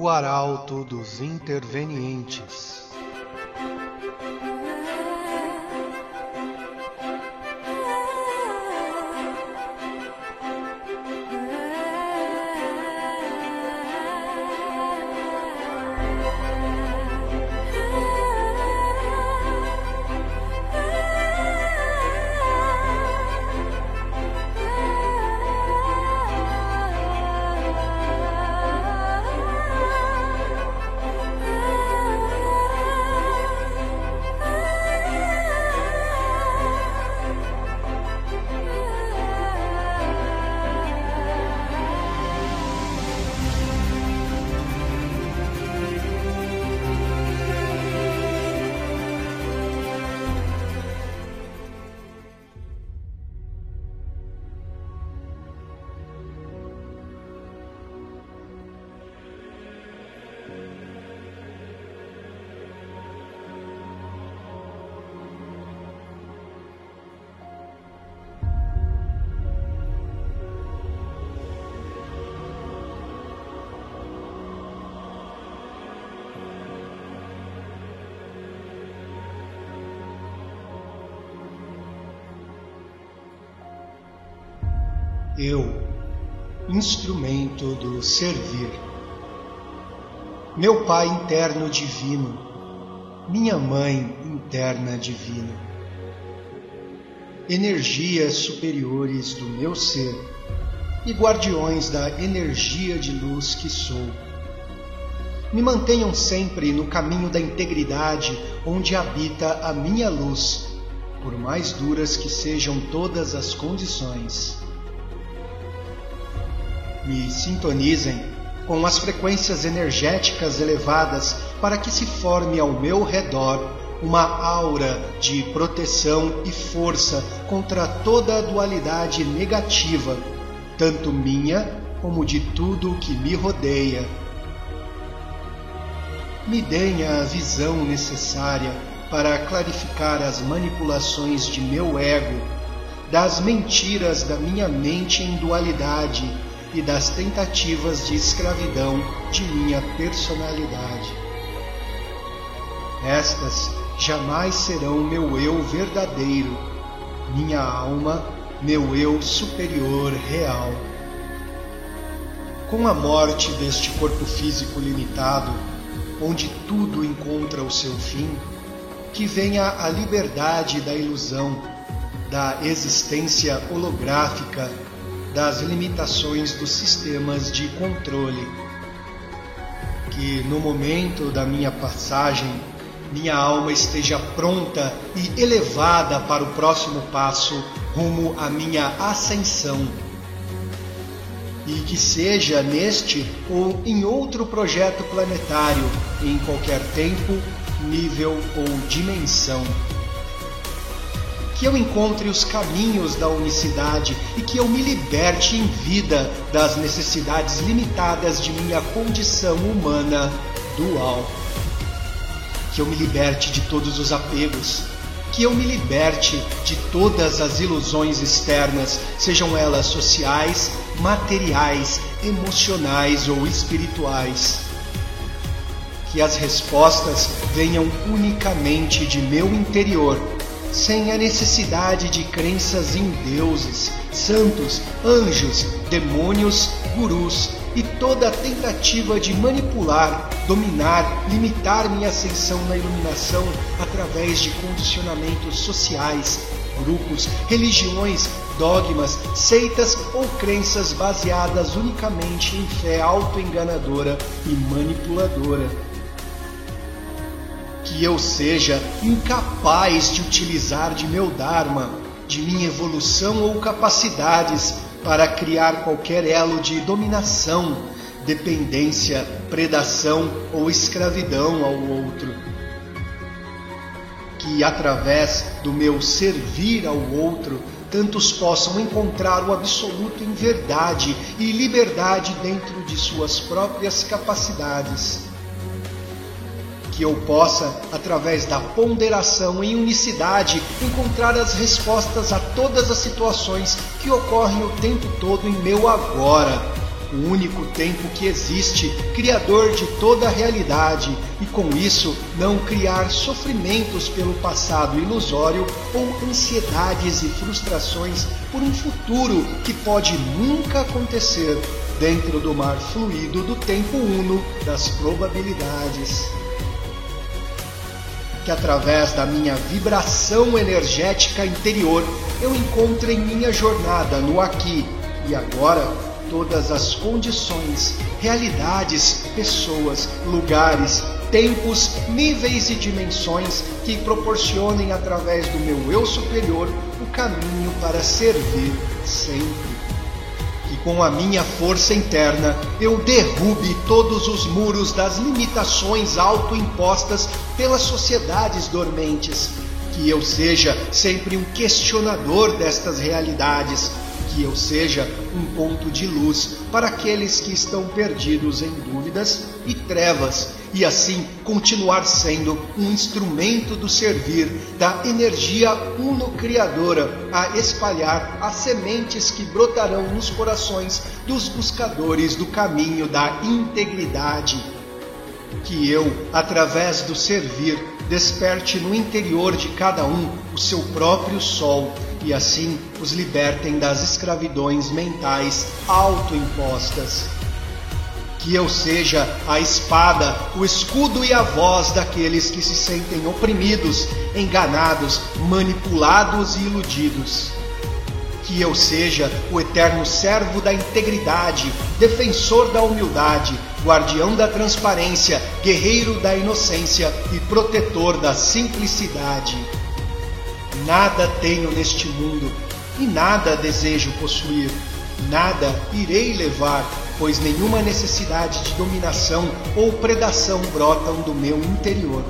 o arauto dos intervenientes. Eu, instrumento do servir. Meu Pai interno divino, minha Mãe interna divina. Energias superiores do meu ser e guardiões da energia de luz que sou. Me mantenham sempre no caminho da integridade onde habita a minha luz, por mais duras que sejam todas as condições me sintonizem com as frequências energéticas elevadas para que se forme ao meu redor uma aura de proteção e força contra toda a dualidade negativa, tanto minha como de tudo que me rodeia. Me deem a visão necessária para clarificar as manipulações de meu ego, das mentiras da minha mente em dualidade e das tentativas de escravidão de minha personalidade. Estas jamais serão meu eu verdadeiro, minha alma, meu eu superior real. Com a morte deste corpo físico limitado, onde tudo encontra o seu fim, que venha a liberdade da ilusão, da existência holográfica das limitações dos sistemas de controle. Que no momento da minha passagem, minha alma esteja pronta e elevada para o próximo passo rumo à minha ascensão. E que seja neste ou em outro projeto planetário, em qualquer tempo, nível ou dimensão que eu encontre os caminhos da unicidade e que eu me liberte em vida das necessidades limitadas de minha condição humana dual. Que eu me liberte de todos os apegos, que eu me liberte de todas as ilusões externas, sejam elas sociais, materiais, emocionais ou espirituais. Que as respostas venham unicamente de meu interior sem a necessidade de crenças em deuses, santos, anjos, demônios, gurus e toda tentativa de manipular, dominar, limitar minha ascensão na iluminação através de condicionamentos sociais, grupos, religiões, dogmas, seitas ou crenças baseadas unicamente em fé autoenganadora e manipuladora que eu seja incapaz de utilizar de meu Dharma, de minha evolução ou capacidades para criar qualquer elo de dominação, dependência, predação ou escravidão ao outro. Que através do meu servir ao outro, tantos possam encontrar o absoluto em verdade e liberdade dentro de suas próprias capacidades que eu possa, através da ponderação em unicidade, encontrar as respostas a todas as situações que ocorrem o tempo todo em meu agora, o único tempo que existe, criador de toda a realidade, e com isso não criar sofrimentos pelo passado ilusório ou ansiedades e frustrações por um futuro que pode nunca acontecer dentro do mar fluido do tempo uno das probabilidades. Que através da minha vibração energética interior eu encontro em minha jornada no aqui e agora todas as condições, realidades, pessoas, lugares, tempos, níveis e dimensões que proporcionem através do meu eu superior o caminho para servir sempre. E com a minha força interna eu derrube todos os muros das limitações autoimpostas pelas sociedades dormentes. Que eu seja sempre um questionador destas realidades, que eu seja um ponto de luz para aqueles que estão perdidos em dúvidas e trevas, e assim continuar sendo um instrumento do servir da energia uno-criadora a espalhar as sementes que brotarão nos corações dos buscadores do caminho da integridade. Que eu, através do servir, desperte no interior de cada um o seu próprio sol e assim os libertem das escravidões mentais autoimpostas. Que eu seja a espada, o escudo e a voz daqueles que se sentem oprimidos, enganados, manipulados e iludidos. Que eu seja o eterno servo da integridade, defensor da humildade, guardião da transparência, guerreiro da inocência e protetor da simplicidade Nada tenho neste mundo e nada desejo possuir. Nada irei levar, pois nenhuma necessidade de dominação ou predação brotam do meu interior.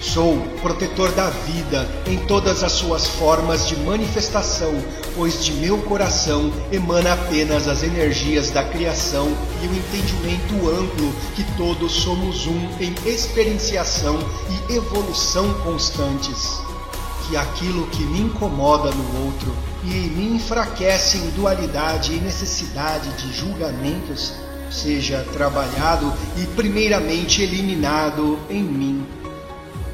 Sou protetor da vida em todas as suas formas de manifestação, pois de meu coração emana apenas as energias da criação e o entendimento amplo que todos somos um em experienciação e evolução constantes que aquilo que me incomoda no outro e me enfraquece em dualidade e necessidade de julgamentos seja trabalhado e primeiramente eliminado em mim.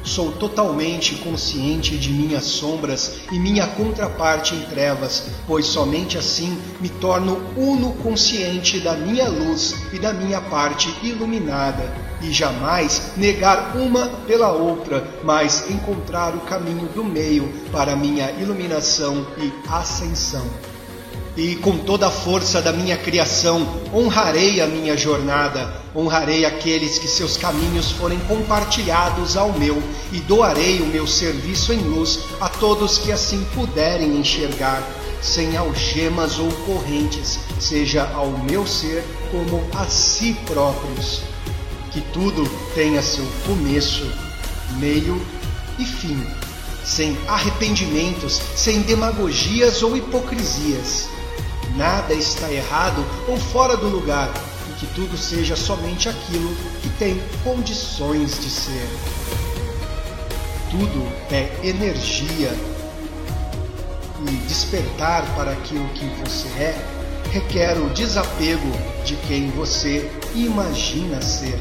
Sou totalmente consciente de minhas sombras e minha contraparte em trevas, pois somente assim me torno uno consciente da minha luz e da minha parte iluminada, e jamais negar uma pela outra, mas encontrar o caminho do meio para minha iluminação e ascensão e com toda a força da minha criação honrarei a minha jornada, honrarei aqueles que seus caminhos forem compartilhados ao meu, e doarei o meu serviço em luz a todos que assim puderem enxergar, sem algemas ou correntes, seja ao meu ser como a si próprios. Que tudo tenha seu começo, meio e fim, sem arrependimentos, sem demagogias ou hipocrisias nada está errado ou fora do lugar e que tudo seja somente aquilo que tem condições de ser. Tudo é energia e despertar para aquilo que você é requer o desapego de quem você imagina ser.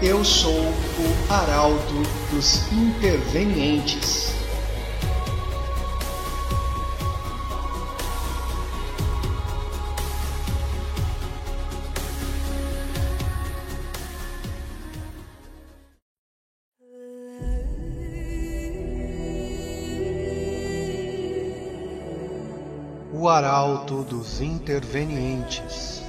Eu sou o arauto dos intervenientes. o arauto dos intervenientes.